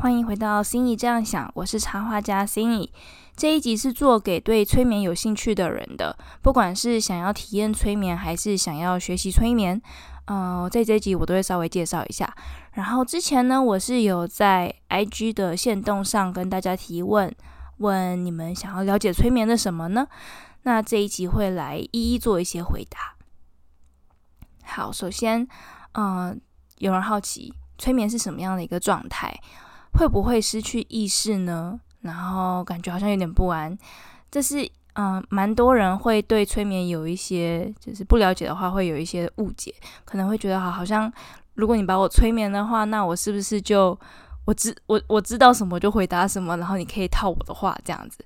欢迎回到心仪这样想，我是插画家心仪。这一集是做给对催眠有兴趣的人的，不管是想要体验催眠，还是想要学习催眠，呃，在这一集我都会稍微介绍一下。然后之前呢，我是有在 IG 的线动上跟大家提问，问你们想要了解催眠的什么呢？那这一集会来一一做一些回答。好，首先，嗯，有人好奇催眠是什么样的一个状态？会不会失去意识呢？然后感觉好像有点不安。这是，嗯，蛮多人会对催眠有一些，就是不了解的话，会有一些误解，可能会觉得，好，好像如果你把我催眠的话，那我是不是就我知我我知道什么就回答什么，然后你可以套我的话这样子？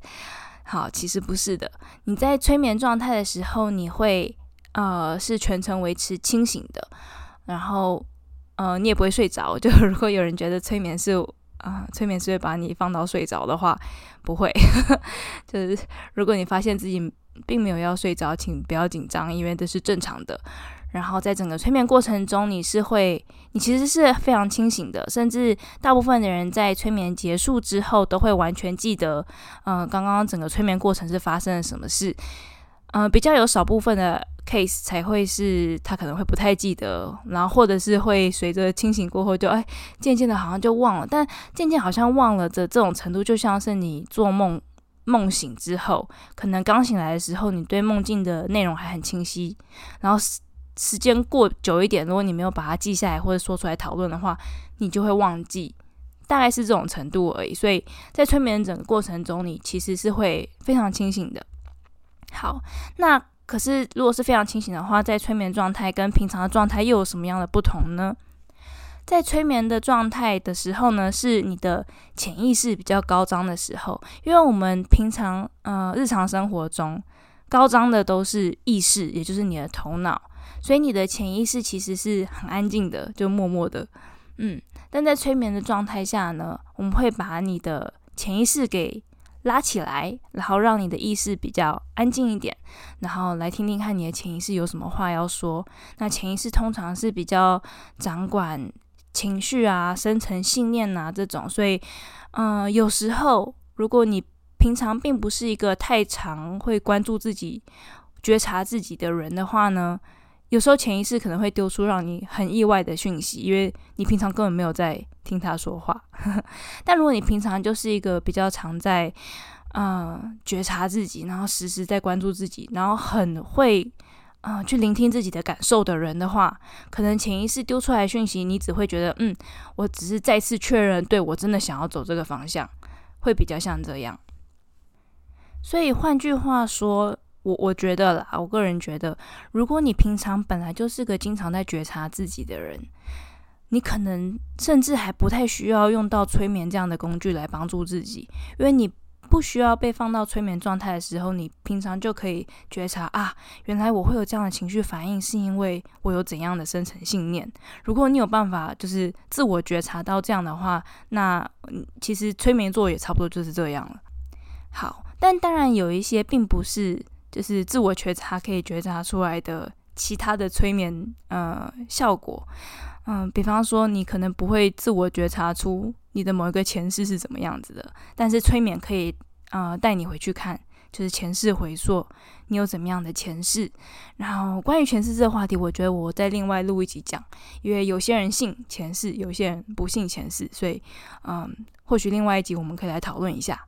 好，其实不是的。你在催眠状态的时候，你会呃是全程维持清醒的，然后呃你也不会睡着。就如果有人觉得催眠是啊，催眠师会把你放到睡着的话，不会。就是如果你发现自己并没有要睡着，请不要紧张，因为这是正常的。然后在整个催眠过程中，你是会，你其实是非常清醒的，甚至大部分的人在催眠结束之后都会完全记得，嗯，刚刚整个催眠过程是发生了什么事。嗯，比较有少部分的。case 才会是他可能会不太记得，然后或者是会随着清醒过后就哎渐渐的好像就忘了，但渐渐好像忘了的这种程度，就像是你做梦梦醒之后，可能刚醒来的时候，你对梦境的内容还很清晰，然后时时间过久一点，如果你没有把它记下来或者说出来讨论的话，你就会忘记，大概是这种程度而已。所以在催眠整个过程中，你其实是会非常清醒的。好，那。可是，如果是非常清醒的话，在催眠状态跟平常的状态又有什么样的不同呢？在催眠的状态的时候呢，是你的潜意识比较高涨的时候，因为我们平常呃日常生活中高涨的都是意识，也就是你的头脑，所以你的潜意识其实是很安静的，就默默的，嗯。但在催眠的状态下呢，我们会把你的潜意识给。拉起来，然后让你的意识比较安静一点，然后来听听看你的潜意识有什么话要说。那潜意识通常是比较掌管情绪啊、深层信念啊这种，所以，嗯，有时候如果你平常并不是一个太常会关注自己、觉察自己的人的话呢？有时候潜意识可能会丢出让你很意外的讯息，因为你平常根本没有在听他说话。但如果你平常就是一个比较常在嗯觉察自己，然后时时在关注自己，然后很会嗯去聆听自己的感受的人的话，可能潜意识丢出来讯息，你只会觉得嗯，我只是再次确认，对我真的想要走这个方向，会比较像这样。所以换句话说。我我觉得啦，我个人觉得，如果你平常本来就是个经常在觉察自己的人，你可能甚至还不太需要用到催眠这样的工具来帮助自己，因为你不需要被放到催眠状态的时候，你平常就可以觉察啊，原来我会有这样的情绪反应，是因为我有怎样的深层信念。如果你有办法就是自我觉察到这样的话，那其实催眠做也差不多就是这样了。好，但当然有一些并不是。就是自我觉察可以觉察出来的其他的催眠呃效果，嗯，比方说你可能不会自我觉察出你的某一个前世是怎么样子的，但是催眠可以呃带你回去看，就是前世回溯你有怎么样的前世。然后关于前世这个话题，我觉得我再另外录一集讲，因为有些人信前世，有些人不信前世，所以嗯，或许另外一集我们可以来讨论一下。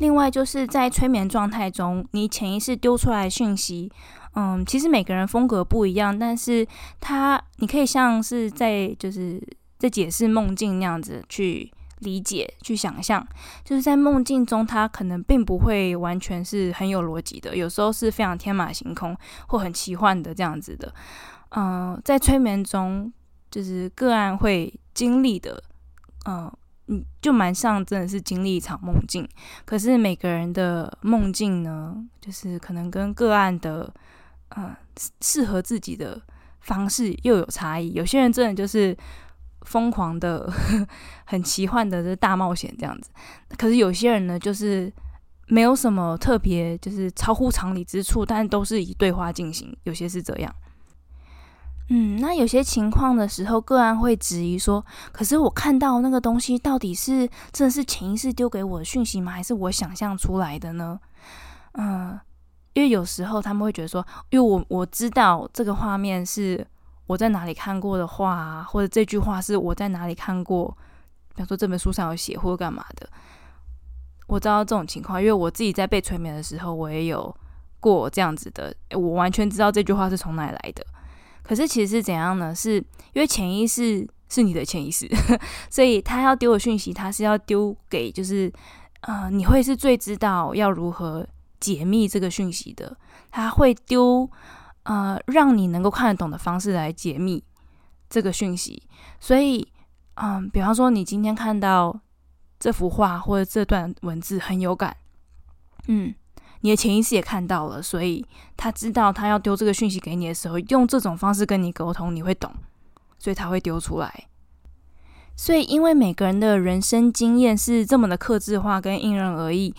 另外就是在催眠状态中，你潜意识丢出来讯息，嗯，其实每个人风格不一样，但是它你可以像是在就是在解释梦境那样子去理解、去想象，就是在梦境中，它可能并不会完全是很有逻辑的，有时候是非常天马行空或很奇幻的这样子的，嗯，在催眠中，就是个案会经历的，嗯。嗯，就蛮像，真的是经历一场梦境。可是每个人的梦境呢，就是可能跟个案的，嗯，适合自己的方式又有差异。有些人真的就是疯狂的、很奇幻的，这大冒险这样子。可是有些人呢，就是没有什么特别，就是超乎常理之处，但都是以对话进行。有些是这样。嗯，那有些情况的时候，个案会质疑说：“可是我看到那个东西，到底是真的是潜意识丢给我的讯息吗？还是我想象出来的呢？”嗯，因为有时候他们会觉得说：“因为我我知道这个画面是我在哪里看过的画，或者这句话是我在哪里看过，比方说这本书上有写或者干嘛的。”我知道这种情况，因为我自己在被催眠的时候，我也有过这样子的，我完全知道这句话是从哪来的。可是其实是怎样呢？是因为潜意识是你的潜意识，所以他要丢的讯息，他是要丢给就是呃，你会是最知道要如何解密这个讯息的。他会丢呃，让你能够看得懂的方式来解密这个讯息。所以嗯，比方说你今天看到这幅画或者这段文字很有感，嗯。你的潜意识也看到了，所以他知道他要丢这个讯息给你的时候，用这种方式跟你沟通，你会懂，所以他会丢出来。所以，因为每个人的人生经验是这么的克制化跟因人而异，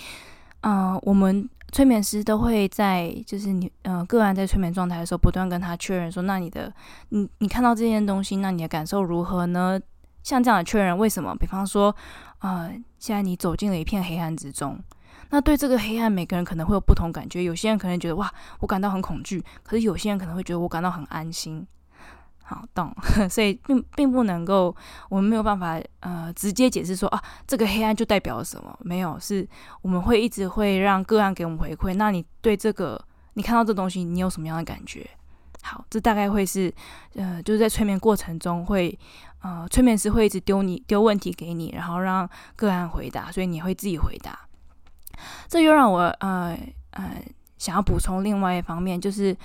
嗯，我们催眠师都会在就是你呃个案在催眠状态的时候，不断跟他确认说，那你的你你看到这件东西，那你的感受如何呢？像这样的确认，为什么？比方说，呃，现在你走进了一片黑暗之中。那对这个黑暗，每个人可能会有不同感觉。有些人可能觉得哇，我感到很恐惧；可是有些人可能会觉得我感到很安心。好，懂。所以并并不能够，我们没有办法呃直接解释说啊，这个黑暗就代表了什么？没有，是我们会一直会让个案给我们回馈。那你对这个你看到这东西，你有什么样的感觉？好，这大概会是呃，就是在催眠过程中会呃，催眠师会一直丢你丢问题给你，然后让个案回答，所以你会自己回答。这又让我呃呃想要补充另外一方面，就是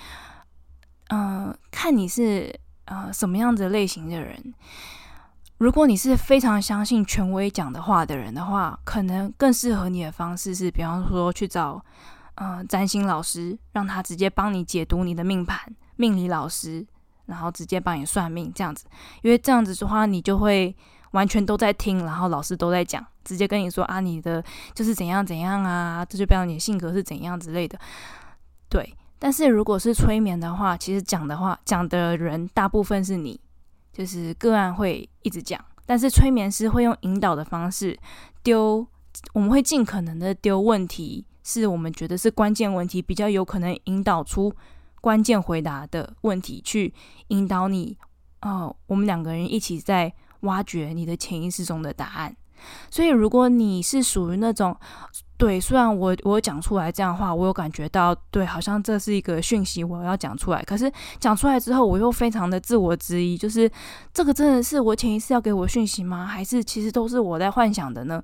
嗯，看你是呃什么样子类型的人。如果你是非常相信权威讲的话的人的话，可能更适合你的方式是，比方说去找呃占星老师，让他直接帮你解读你的命盘；命理老师，然后直接帮你算命这样子。因为这样子的话，你就会完全都在听，然后老师都在讲。直接跟你说啊，你的就是怎样怎样啊，这就表你的性格是怎样之类的。对，但是如果是催眠的话，其实讲的话讲的人大部分是你，就是个案会一直讲，但是催眠师会用引导的方式丢，我们会尽可能的丢问题，是我们觉得是关键问题，比较有可能引导出关键回答的问题，去引导你。哦，我们两个人一起在挖掘你的潜意识中的答案。所以，如果你是属于那种，对，虽然我我讲出来这样的话，我有感觉到，对，好像这是一个讯息，我要讲出来。可是讲出来之后，我又非常的自我质疑，就是这个真的是我潜意识要给我讯息吗？还是其实都是我在幻想的呢？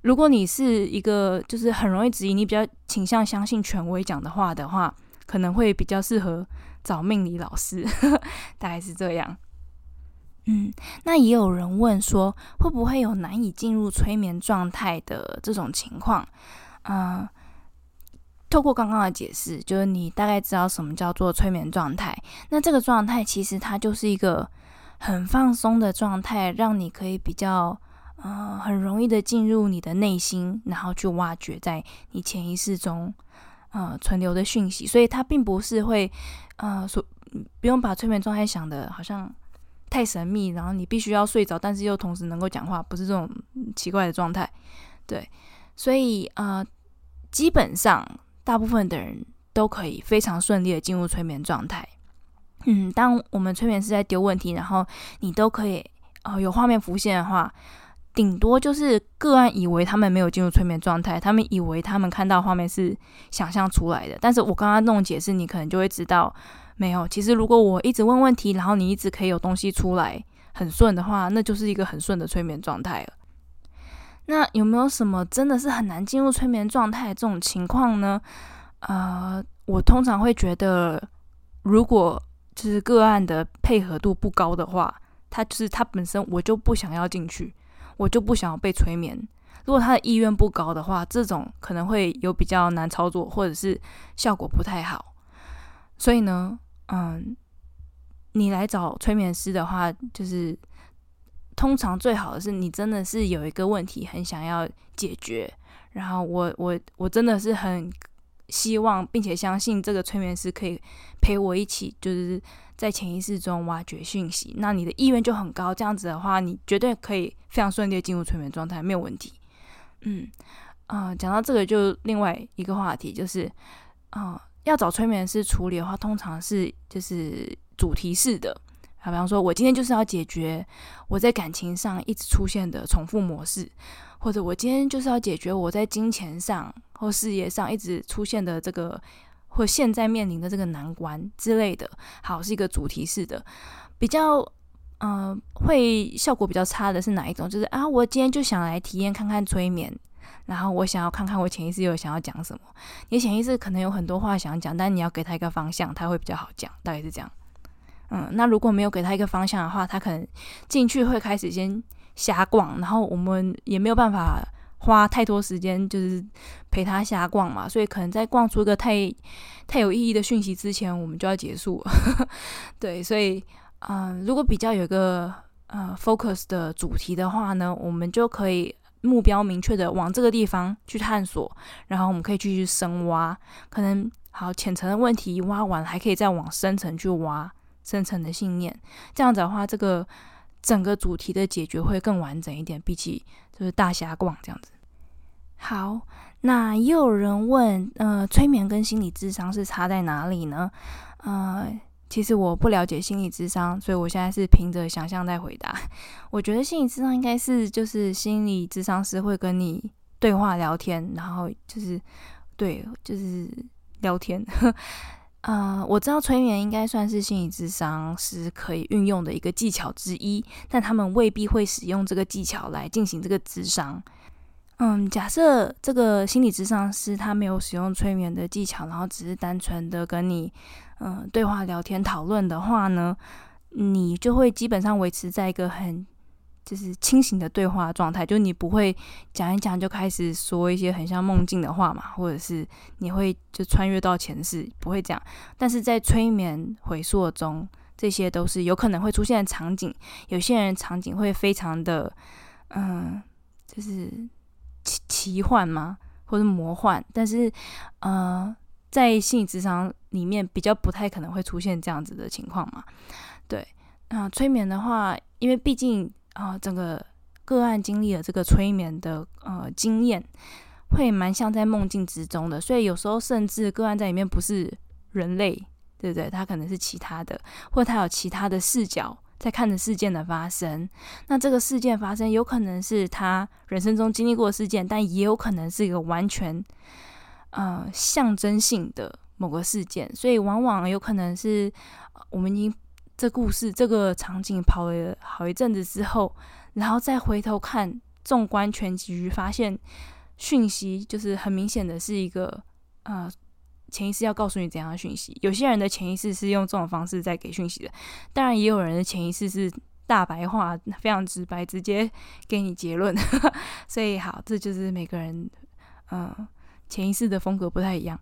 如果你是一个就是很容易质疑，你比较倾向相信权威讲的话的话，可能会比较适合找命理老师，大概是这样。嗯，那也有人问说，会不会有难以进入催眠状态的这种情况？嗯，透过刚刚的解释，就是你大概知道什么叫做催眠状态。那这个状态其实它就是一个很放松的状态，让你可以比较呃很容易的进入你的内心，然后去挖掘在你潜意识中呃存留的讯息。所以它并不是会呃所不用把催眠状态想的好像。太神秘，然后你必须要睡着，但是又同时能够讲话，不是这种奇怪的状态。对，所以呃，基本上大部分的人都可以非常顺利的进入催眠状态。嗯，当我们催眠师在丢问题，然后你都可以哦有画面浮现的话，顶多就是个案以为他们没有进入催眠状态，他们以为他们看到画面是想象出来的。但是我刚刚那种解释，你可能就会知道。没有，其实如果我一直问问题，然后你一直可以有东西出来很顺的话，那就是一个很顺的催眠状态了。那有没有什么真的是很难进入催眠状态这种情况呢？呃，我通常会觉得，如果就是个案的配合度不高的话，他就是他本身我就不想要进去，我就不想要被催眠。如果他的意愿不高的话，这种可能会有比较难操作，或者是效果不太好。所以呢？嗯，你来找催眠师的话，就是通常最好的是你真的是有一个问题很想要解决，然后我我我真的是很希望并且相信这个催眠师可以陪我一起，就是在潜意识中挖掘讯息。那你的意愿就很高，这样子的话，你绝对可以非常顺利进入催眠状态，没有问题。嗯，啊，讲到这个就另外一个话题，就是啊，要找催眠师处理的话，通常是就是主题式的。啊，比方说，我今天就是要解决我在感情上一直出现的重复模式，或者我今天就是要解决我在金钱上或事业上一直出现的这个，或现在面临的这个难关之类的。好，是一个主题式的，比较嗯，会效果比较差的是哪一种？就是啊，我今天就想来体验看看催眠，然后我想要看看我潜意识有想要讲什么。你潜意识可能有很多话想讲，但你要给他一个方向，他会比较好讲，大概是这样。嗯，那如果没有给他一个方向的话，他可能进去会开始先瞎逛，然后我们也没有办法花太多时间，就是陪他瞎逛嘛。所以可能在逛出一个太太有意义的讯息之前，我们就要结束了。对，所以嗯，如果比较有一个呃 focus 的主题的话呢，我们就可以目标明确的往这个地方去探索，然后我们可以继续深挖。可能好浅层的问题挖完，还可以再往深层去挖。深层的信念，这样子的话，这个整个主题的解决会更完整一点，比起就是大瞎逛这样子。好，那也有人问，呃，催眠跟心理智商是差在哪里呢？呃，其实我不了解心理智商，所以我现在是凭着想象在回答。我觉得心理智商应该是就是心理智商师会跟你对话聊天，然后就是对，就是聊天。呃，我知道催眠应该算是心理智商是可以运用的一个技巧之一，但他们未必会使用这个技巧来进行这个智商。嗯，假设这个心理智商师他没有使用催眠的技巧，然后只是单纯的跟你嗯对话聊天讨论的话呢，你就会基本上维持在一个很。就是清醒的对话状态，就你不会讲一讲就开始说一些很像梦境的话嘛，或者是你会就穿越到前世，不会这样。但是在催眠回溯中，这些都是有可能会出现的场景。有些人场景会非常的，嗯，就是奇幻吗，或者魔幻？但是，呃，在心理智商里面比较不太可能会出现这样子的情况嘛。对，那催眠的话，因为毕竟。啊，整个个案经历了这个催眠的呃经验，会蛮像在梦境之中的，所以有时候甚至个案在里面不是人类，对不对？他可能是其他的，或他有其他的视角在看着事件的发生。那这个事件发生，有可能是他人生中经历过事件，但也有可能是一个完全呃象征性的某个事件，所以往往有可能是我们已经。这故事这个场景跑了好一阵子之后，然后再回头看，纵观全局，发现讯息就是很明显的是一个呃潜意识要告诉你怎样的讯息。有些人的潜意识是用这种方式在给讯息的，当然也有人的潜意识是大白话，非常直白，直接给你结论。所以好，这就是每个人嗯潜意识的风格不太一样。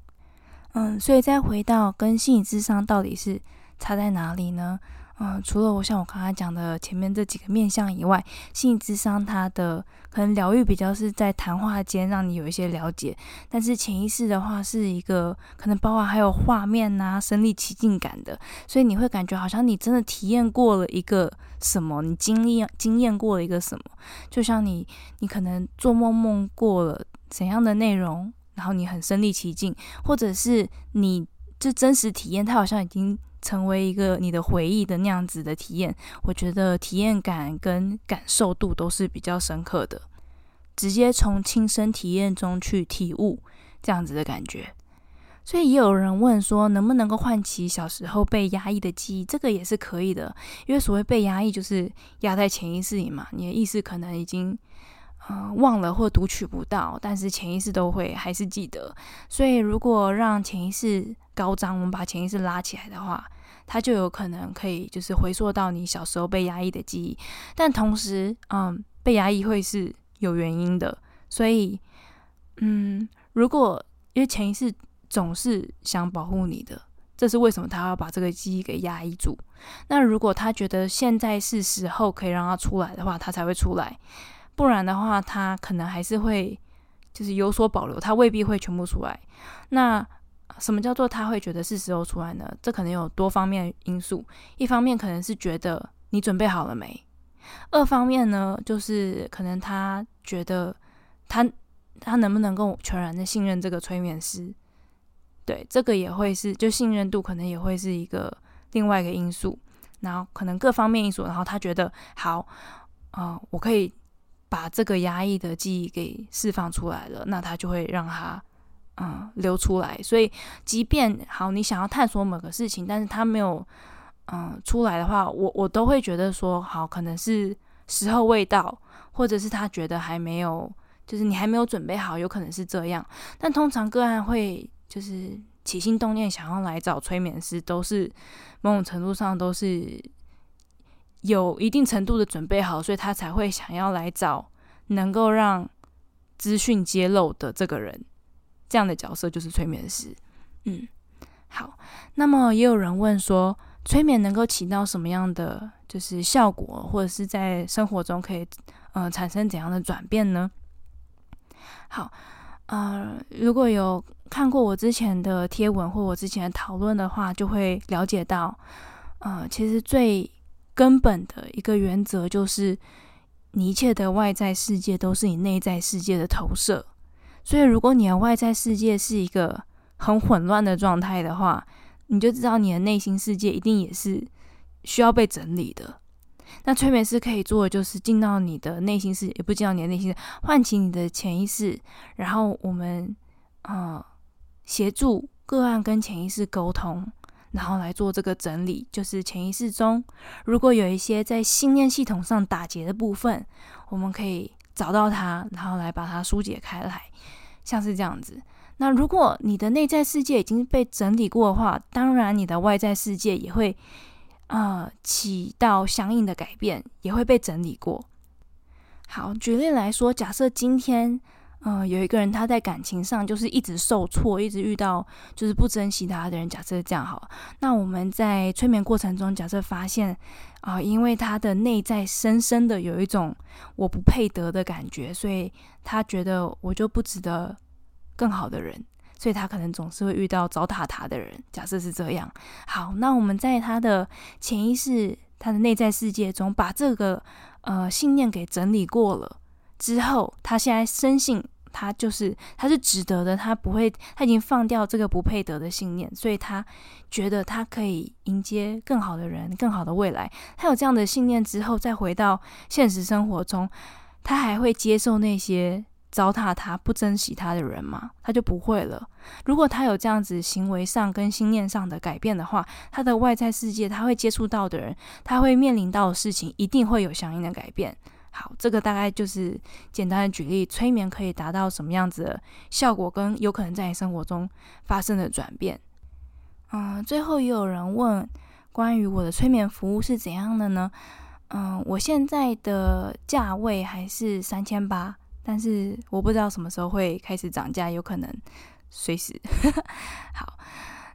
嗯，所以再回到跟心理智商到底是。差在哪里呢？嗯，除了我像我刚才讲的前面这几个面相以外，心理智商它的可能疗愈比较是在谈话间让你有一些了解，但是潜意识的话是一个可能包含还有画面呐、身临其境感的，所以你会感觉好像你真的体验过了一个什么，你经历经验过了一个什么，就像你你可能做梦梦过了怎样的内容，然后你很身临其境，或者是你这真实体验，它好像已经。成为一个你的回忆的那样子的体验，我觉得体验感跟感受度都是比较深刻的，直接从亲身体验中去体悟这样子的感觉。所以也有人问说，能不能够唤起小时候被压抑的记忆？这个也是可以的，因为所谓被压抑，就是压在潜意识里嘛，你的意识可能已经。呃，忘了或读取不到，但是潜意识都会还是记得。所以，如果让潜意识高涨，我们把潜意识拉起来的话，它就有可能可以就是回溯到你小时候被压抑的记忆。但同时，嗯，被压抑会是有原因的。所以，嗯，如果因为潜意识总是想保护你的，这是为什么他要把这个记忆给压抑住？那如果他觉得现在是时候可以让它出来的话，他才会出来。不然的话，他可能还是会就是有所保留，他未必会全部出来。那什么叫做他会觉得是时候出来呢？这可能有多方面因素，一方面可能是觉得你准备好了没，二方面呢就是可能他觉得他他能不能够全然的信任这个催眠师，对，这个也会是就信任度可能也会是一个另外一个因素，然后可能各方面因素，然后他觉得好，呃，我可以把这个压抑的记忆给释放出来了，那他就会让他。嗯，流出来。所以，即便好，你想要探索某个事情，但是他没有嗯出来的话，我我都会觉得说，好，可能是时候未到，或者是他觉得还没有，就是你还没有准备好，有可能是这样。但通常个案会就是起心动念想要来找催眠师，都是某种程度上都是有一定程度的准备好，所以他才会想要来找能够让资讯揭露的这个人。这样的角色就是催眠师，嗯，好。那么也有人问说，催眠能够起到什么样的就是效果，或者是在生活中可以呃产生怎样的转变呢？好，呃，如果有看过我之前的贴文或我之前的讨论的话，就会了解到，呃，其实最根本的一个原则就是，你一切的外在世界都是你内在世界的投射。所以，如果你的外在世界是一个很混乱的状态的话，你就知道你的内心世界一定也是需要被整理的。那催眠师可以做的就是进到你的内心世界，也不进到你的内心，唤起你的潜意识，然后我们呃协助个案跟潜意识沟通，然后来做这个整理。就是潜意识中如果有一些在信念系统上打结的部分，我们可以。找到它，然后来把它疏解开来，像是这样子。那如果你的内在世界已经被整理过的话，当然你的外在世界也会呃起到相应的改变，也会被整理过。好，举例来说，假设今天。嗯，有一个人他在感情上就是一直受挫，一直遇到就是不珍惜他的人。假设这样好，那我们在催眠过程中，假设发现啊，因为他的内在深深的有一种我不配得的感觉，所以他觉得我就不值得更好的人，所以他可能总是会遇到糟蹋他的人。假设是这样，好，那我们在他的潜意识、他的内在世界中，把这个呃信念给整理过了之后，他现在深信。他就是他是值得的，他不会，他已经放掉这个不配得的信念，所以他觉得他可以迎接更好的人、更好的未来。他有这样的信念之后，再回到现实生活中，他还会接受那些糟蹋他、不珍惜他的人吗？他就不会了。如果他有这样子行为上跟信念上的改变的话，他的外在世界他会接触到的人，他会面临到的事情，一定会有相应的改变。好，这个大概就是简单的举例，催眠可以达到什么样子的效果，跟有可能在你生活中发生的转变。嗯，最后也有人问关于我的催眠服务是怎样的呢？嗯，我现在的价位还是三千八，但是我不知道什么时候会开始涨价，有可能随时。好，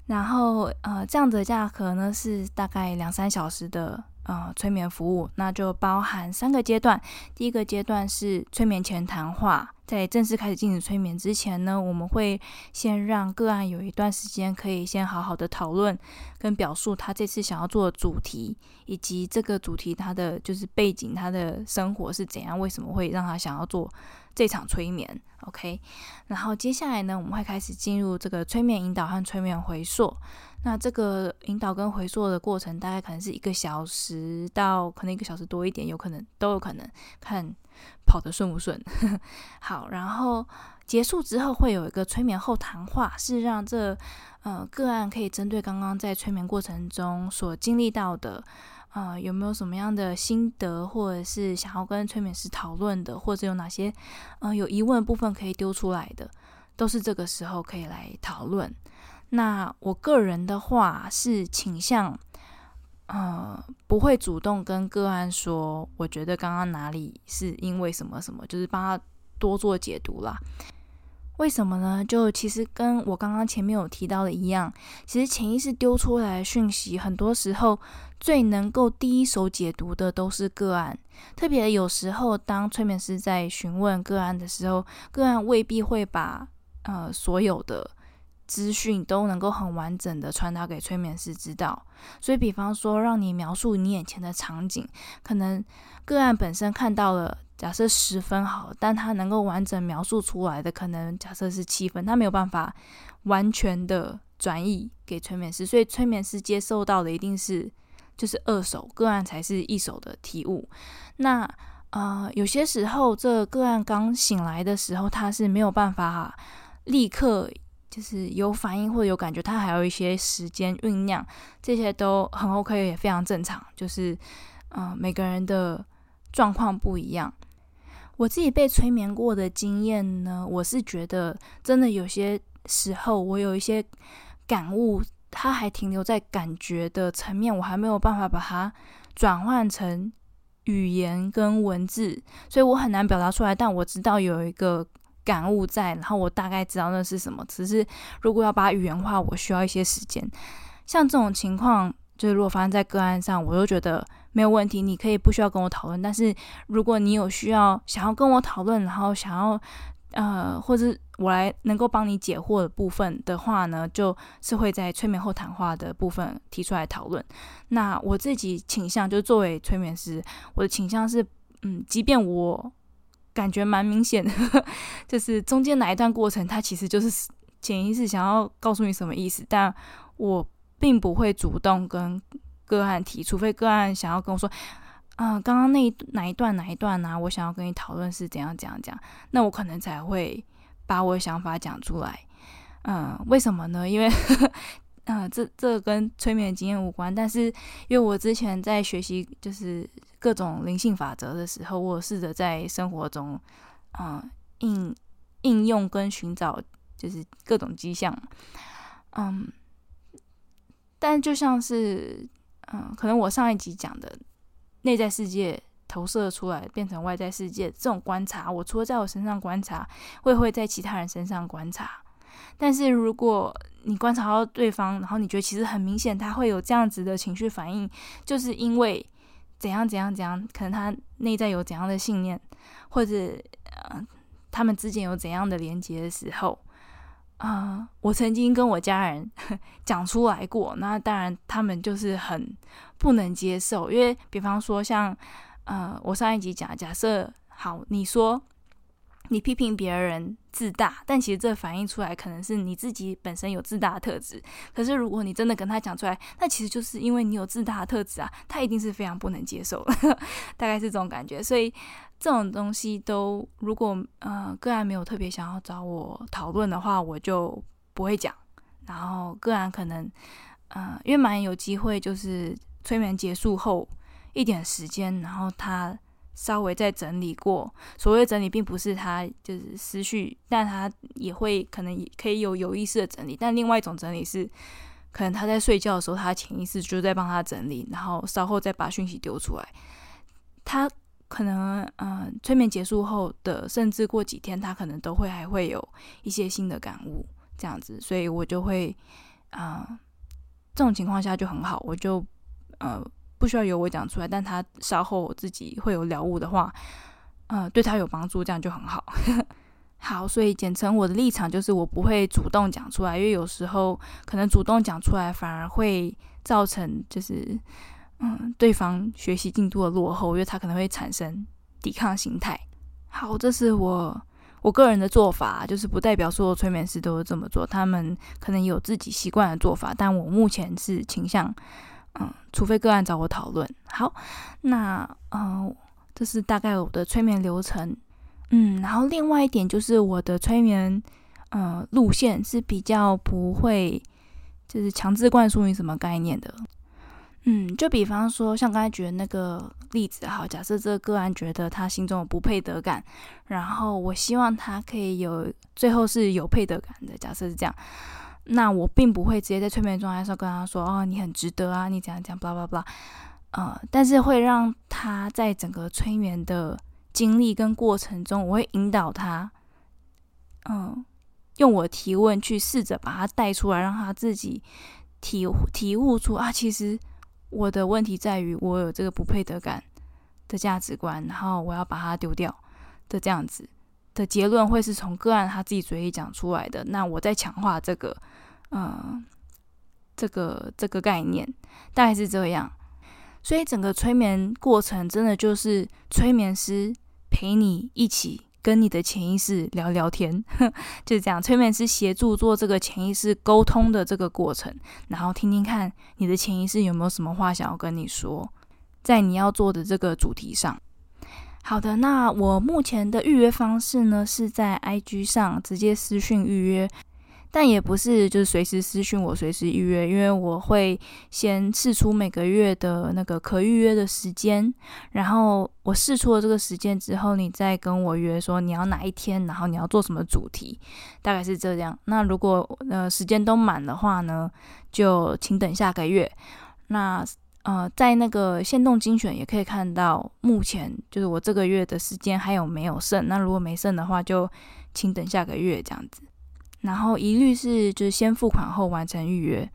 然后呃，这样的价格呢是大概两三小时的。呃，催眠服务那就包含三个阶段。第一个阶段是催眠前谈话，在正式开始进行催眠之前呢，我们会先让个案有一段时间可以先好好的讨论跟表述他这次想要做的主题，以及这个主题他的就是背景，他的生活是怎样，为什么会让他想要做这场催眠。OK，然后接下来呢，我们会开始进入这个催眠引导和催眠回溯。那这个引导跟回溯的过程，大概可能是一个小时到可能一个小时多一点，有可能都有可能看跑得顺不顺。好，然后结束之后会有一个催眠后谈话，是让这呃个案可以针对刚刚在催眠过程中所经历到的，呃有没有什么样的心得，或者是想要跟催眠师讨论的，或者有哪些呃有疑问的部分可以丢出来的，都是这个时候可以来讨论。那我个人的话是倾向，呃，不会主动跟个案说，我觉得刚刚哪里是因为什么什么，就是帮他多做解读啦。为什么呢？就其实跟我刚刚前面有提到的一样，其实潜意识丢出来的讯息，很多时候最能够第一手解读的都是个案。特别有时候，当催眠师在询问个案的时候，个案未必会把呃所有的资讯都能够很完整的传达给催眠师知道。所以，比方说让你描述你眼前的场景，可能个案本身看到了。假设十分好，但他能够完整描述出来的，可能假设是七分，他没有办法完全的转译给催眠师，所以催眠师接受到的一定是就是二手个案才是一手的体悟。那呃，有些时候这个案刚醒来的时候，他是没有办法立刻就是有反应或者有感觉，他还有一些时间酝酿，这些都很 OK，也非常正常。就是嗯，每个人的状况不一样。我自己被催眠过的经验呢，我是觉得真的有些时候，我有一些感悟，它还停留在感觉的层面，我还没有办法把它转换成语言跟文字，所以我很难表达出来。但我知道有一个感悟在，然后我大概知道那是什么。只是如果要把语言化，我需要一些时间。像这种情况，就是如果发生在个案上，我就觉得。没有问题，你可以不需要跟我讨论。但是如果你有需要想要跟我讨论，然后想要呃，或者我来能够帮你解惑的部分的话呢，就是会在催眠后谈话的部分提出来讨论。那我自己倾向就作为催眠师，我的倾向是，嗯，即便我感觉蛮明显的，就是中间哪一段过程，它其实就是潜意识想要告诉你什么意思，但我并不会主动跟。个案提，除非个案想要跟我说，嗯，刚刚那一哪一段哪一段呢？我想要跟你讨论是怎样怎样讲，那我可能才会把我的想法讲出来。嗯，为什么呢？因为，嗯，这这跟催眠经验无关，但是因为我之前在学习就是各种灵性法则的时候，我试着在生活中，嗯，应应用跟寻找就是各种迹象，嗯，但就像是。嗯，可能我上一集讲的内在世界投射出来变成外在世界这种观察，我除了在我身上观察，会会在其他人身上观察。但是如果你观察到对方，然后你觉得其实很明显他会有这样子的情绪反应，就是因为怎样怎样怎样，可能他内在有怎样的信念，或者呃他们之间有怎样的连接的时候。啊，我曾经跟我家人 讲出来过，那当然他们就是很不能接受，因为比方说像，呃，我上一集讲，假设好，你说。你批评别人自大，但其实这反映出来可能是你自己本身有自大的特质。可是如果你真的跟他讲出来，那其实就是因为你有自大的特质啊，他一定是非常不能接受，大概是这种感觉。所以这种东西都，如果呃个案没有特别想要找我讨论的话，我就不会讲。然后个案可能，呃，因为蛮有机会，就是催眠结束后一点时间，然后他。稍微再整理过，所谓整理并不是他就是思绪，但他也会可能也可以有有意识的整理。但另外一种整理是，可能他在睡觉的时候，他潜意识就在帮他整理，然后稍后再把讯息丢出来。他可能嗯，催眠结束后的，甚至过几天，他可能都会还会有一些新的感悟这样子，所以我就会啊，这种情况下就很好，我就呃。不需要由我讲出来，但他稍后自己会有了悟的话，呃，对他有帮助，这样就很好。好，所以简称我的立场就是我不会主动讲出来，因为有时候可能主动讲出来反而会造成就是嗯对方学习进度的落后，因为他可能会产生抵抗心态。好，这是我我个人的做法，就是不代表所有催眠师都是这么做，他们可能有自己习惯的做法，但我目前是倾向。嗯，除非个案找我讨论。好，那呃，这是大概我的催眠流程。嗯，然后另外一点就是我的催眠呃路线是比较不会就是强制灌输你什么概念的。嗯，就比方说像刚才举的那个例子，好，假设这个个案觉得他心中有不配得感，然后我希望他可以有最后是有配得感的。假设是这样。那我并不会直接在催眠状态上跟他说：“哦，你很值得啊，你怎样讲，巴拉巴拉。”呃，但是会让他在整个催眠的经历跟过程中，我会引导他，嗯，用我提问去试着把他带出来，让他自己体体悟出啊，其实我的问题在于我有这个不配得感的价值观，然后我要把它丢掉的这样子的结论，会是从个案他自己嘴里讲出来的。那我在强化这个，嗯，这个这个概念，大概是这样。所以整个催眠过程，真的就是催眠师陪你一起。跟你的潜意识聊聊天，就是这样。催眠师协助做这个潜意识沟通的这个过程，然后听听看你的潜意识有没有什么话想要跟你说，在你要做的这个主题上。好的，那我目前的预约方式呢，是在 IG 上直接私讯预约。但也不是就是随时私讯我，随时预约，因为我会先试出每个月的那个可预约的时间，然后我试出了这个时间之后，你再跟我约说你要哪一天，然后你要做什么主题，大概是这样。那如果呃时间都满的话呢，就请等下个月。那呃在那个限动精选也可以看到，目前就是我这个月的时间还有没有剩？那如果没剩的话，就请等下个月这样子。然后一律是就是先付款后完成预约。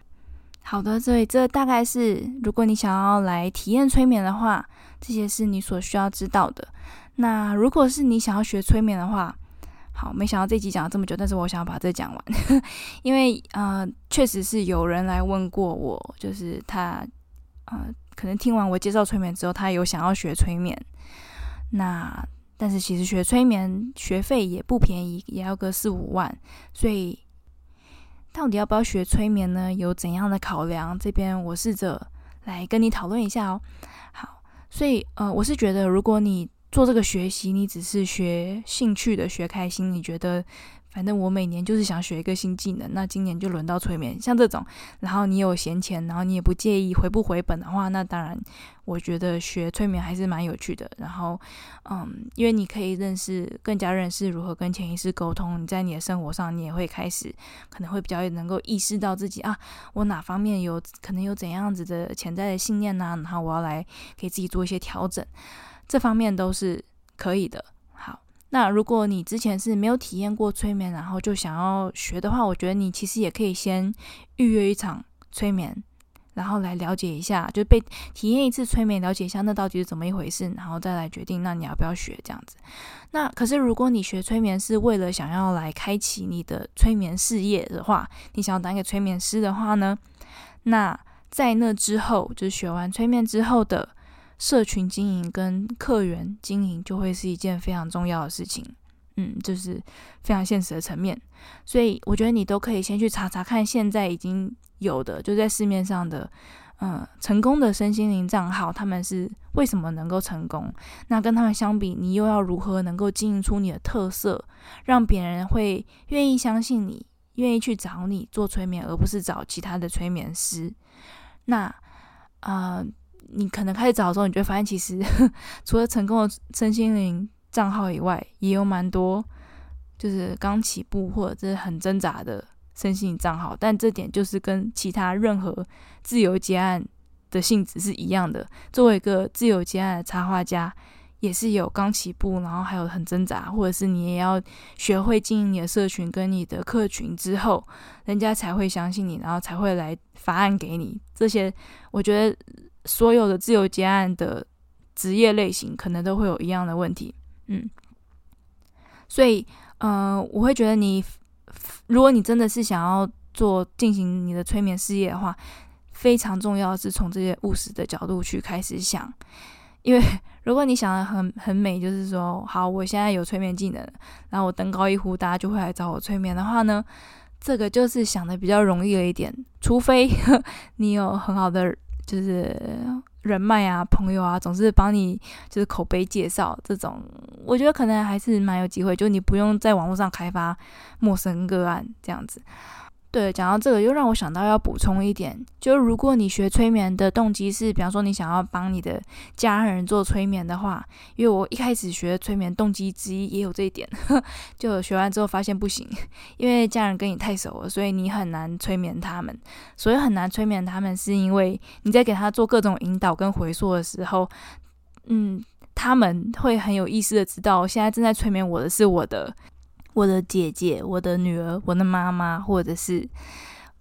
好的，所以这大概是如果你想要来体验催眠的话，这些是你所需要知道的。那如果是你想要学催眠的话，好，没想到这集讲了这么久，但是我想要把这讲完，因为呃，确实是有人来问过我，就是他呃，可能听完我介绍催眠之后，他有想要学催眠，那。但是其实学催眠学费也不便宜，也要个四五万，所以到底要不要学催眠呢？有怎样的考量？这边我试着来跟你讨论一下哦。好，所以呃，我是觉得如果你做这个学习，你只是学兴趣的、学开心，你觉得。反正我每年就是想学一个新技能，那今年就轮到催眠，像这种，然后你有闲钱，然后你也不介意回不回本的话，那当然，我觉得学催眠还是蛮有趣的。然后，嗯，因为你可以认识更加认识如何跟潜意识沟通，你在你的生活上，你也会开始可能会比较能够意识到自己啊，我哪方面有可能有怎样子的潜在的信念呢？然后我要来给自己做一些调整，这方面都是可以的。那如果你之前是没有体验过催眠，然后就想要学的话，我觉得你其实也可以先预约一场催眠，然后来了解一下，就被体验一次催眠，了解一下那到底是怎么一回事，然后再来决定那你要不要学这样子。那可是如果你学催眠是为了想要来开启你的催眠事业的话，你想要当一个催眠师的话呢，那在那之后，就是学完催眠之后的。社群经营跟客源经营就会是一件非常重要的事情，嗯，就是非常现实的层面，所以我觉得你都可以先去查查看，现在已经有的就在市面上的，嗯，成功的身心灵账号，他们是为什么能够成功？那跟他们相比，你又要如何能够经营出你的特色，让别人会愿意相信你，愿意去找你做催眠，而不是找其他的催眠师？那，啊。你可能开始找的时候，你就会发现，其实 除了成功的身心灵账号以外，也有蛮多就是刚起步或者是很挣扎的身心灵账号。但这点就是跟其他任何自由接案的性质是一样的。作为一个自由接案的插画家，也是有刚起步，然后还有很挣扎，或者是你也要学会经营你的社群跟你的客群之后，人家才会相信你，然后才会来发案给你。这些我觉得。所有的自由结案的职业类型，可能都会有一样的问题，嗯，所以，呃，我会觉得你，如果你真的是想要做进行你的催眠事业的话，非常重要是从这些务实的角度去开始想，因为 如果你想的很很美，就是说，好，我现在有催眠技能，然后我登高一呼，大家就会来找我催眠的话呢，这个就是想的比较容易了一点，除非 你有很好的。就是人脉啊，朋友啊，总是帮你就是口碑介绍这种，我觉得可能还是蛮有机会，就你不用在网络上开发陌生个案这样子。对，讲到这个，又让我想到要补充一点，就如果你学催眠的动机是，比方说你想要帮你的家人做催眠的话，因为我一开始学催眠动机之一也有这一点，就学完之后发现不行，因为家人跟你太熟了，所以你很难催眠他们。所以很难催眠他们，是因为你在给他做各种引导跟回溯的时候，嗯，他们会很有意识的知道，现在正在催眠我的是我的。我的姐姐、我的女儿、我的妈妈，或者是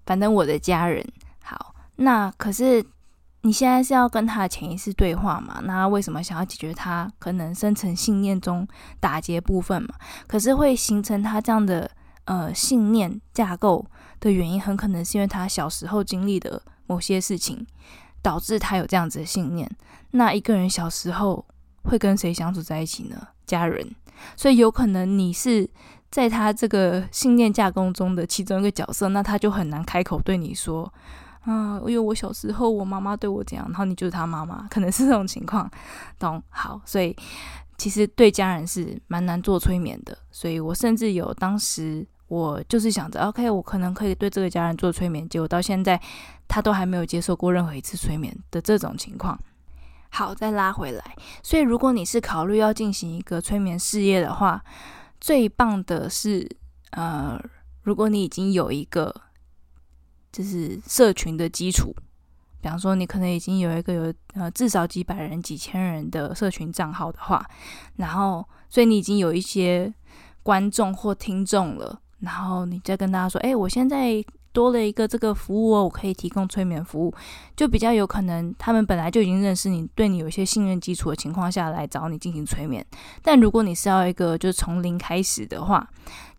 反正我的家人。好，那可是你现在是要跟他的潜意识对话嘛？那为什么想要解决他可能深层信念中打结部分嘛？可是会形成他这样的呃信念架构的原因，很可能是因为他小时候经历的某些事情，导致他有这样子的信念。那一个人小时候会跟谁相处在一起呢？家人。所以有可能你是。在他这个信念架构中的其中一个角色，那他就很难开口对你说，啊，因为我小时候我妈妈对我这样，然后你就是他妈妈，可能是这种情况，懂？好，所以其实对家人是蛮难做催眠的，所以我甚至有当时我就是想着，OK，我可能可以对这个家人做催眠，结果到现在他都还没有接受过任何一次催眠的这种情况。好，再拉回来，所以如果你是考虑要进行一个催眠事业的话。最棒的是，呃，如果你已经有一个就是社群的基础，比方说你可能已经有一个有呃至少几百人、几千人的社群账号的话，然后所以你已经有一些观众或听众了，然后你再跟大家说，哎，我现在。多了一个这个服务哦，我可以提供催眠服务，就比较有可能他们本来就已经认识你，对你有一些信任基础的情况下来找你进行催眠。但如果你是要一个就是从零开始的话，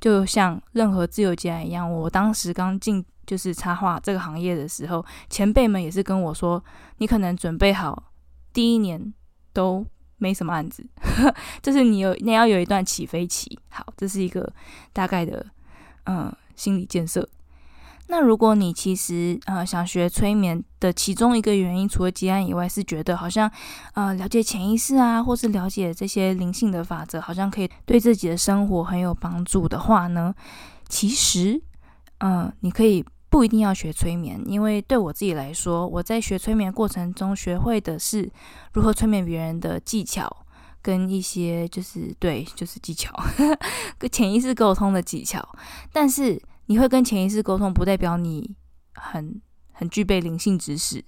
就像任何自由家一样，我当时刚进就是插画这个行业的时候，前辈们也是跟我说，你可能准备好第一年都没什么案子，就是你有你要有一段起飞期。好，这是一个大概的嗯心理建设。那如果你其实呃想学催眠的其中一个原因，除了结案以外，是觉得好像呃了解潜意识啊，或是了解这些灵性的法则，好像可以对自己的生活很有帮助的话呢，其实嗯你可以不一定要学催眠，因为对我自己来说，我在学催眠过程中学会的是如何催眠别人的技巧，跟一些就是对就是技巧，跟潜意识沟通的技巧，但是。你会跟潜意识沟通，不代表你很很具备灵性知识，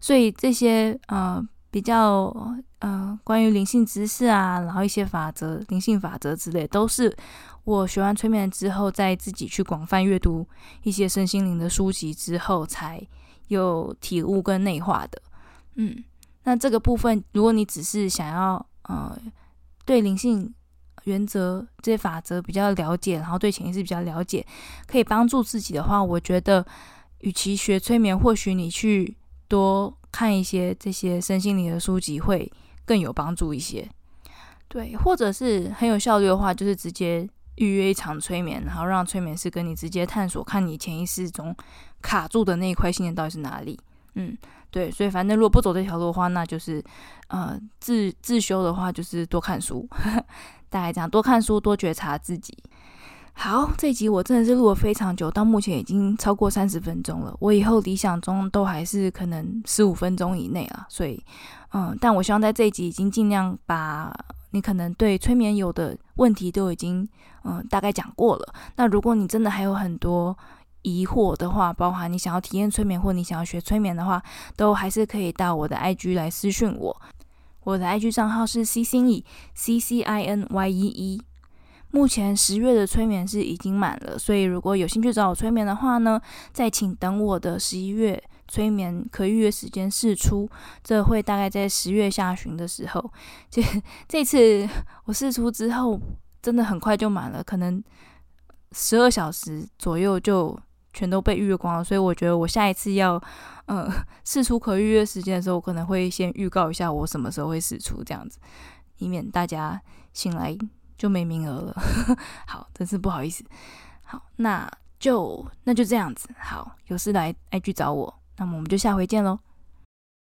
所以这些呃比较呃关于灵性知识啊，然后一些法则、灵性法则之类，都是我学完催眠之后，在自己去广泛阅读一些身心灵的书籍之后，才有体悟跟内化的。嗯，那这个部分，如果你只是想要呃对灵性。原则这些法则比较了解，然后对潜意识比较了解，可以帮助自己的话，我觉得，与其学催眠，或许你去多看一些这些身心灵的书籍会更有帮助一些。对，或者是很有效率的话，就是直接预约一场催眠，然后让催眠师跟你直接探索，看你潜意识中卡住的那一块信念到底是哪里。嗯，对，所以反正如果不走这条路的话，那就是呃自自修的话，就是多看书。大概这样，多看书，多觉察自己。好，这一集我真的是录了非常久，到目前已经超过三十分钟了。我以后理想中都还是可能十五分钟以内啊，所以，嗯，但我希望在这一集已经尽量把你可能对催眠有的问题都已经嗯大概讲过了。那如果你真的还有很多疑惑的话，包含你想要体验催眠或你想要学催眠的话，都还是可以到我的 IG 来私讯我。我的 IG 账号是 C 心意 C C I N Y E E。目前十月的催眠是已经满了，所以如果有兴趣找我催眠的话呢，再请等我的十一月催眠可预约时间试出，这会大概在十月下旬的时候。这这次我试出之后，真的很快就满了，可能十二小时左右就。全都被预约光了，所以我觉得我下一次要，呃，试出可预约时间的时候，我可能会先预告一下我什么时候会试出，这样子，以免大家醒来就没名额了。好，真是不好意思。好，那就那就这样子。好，有事来 IG 找我，那么我们就下回见喽。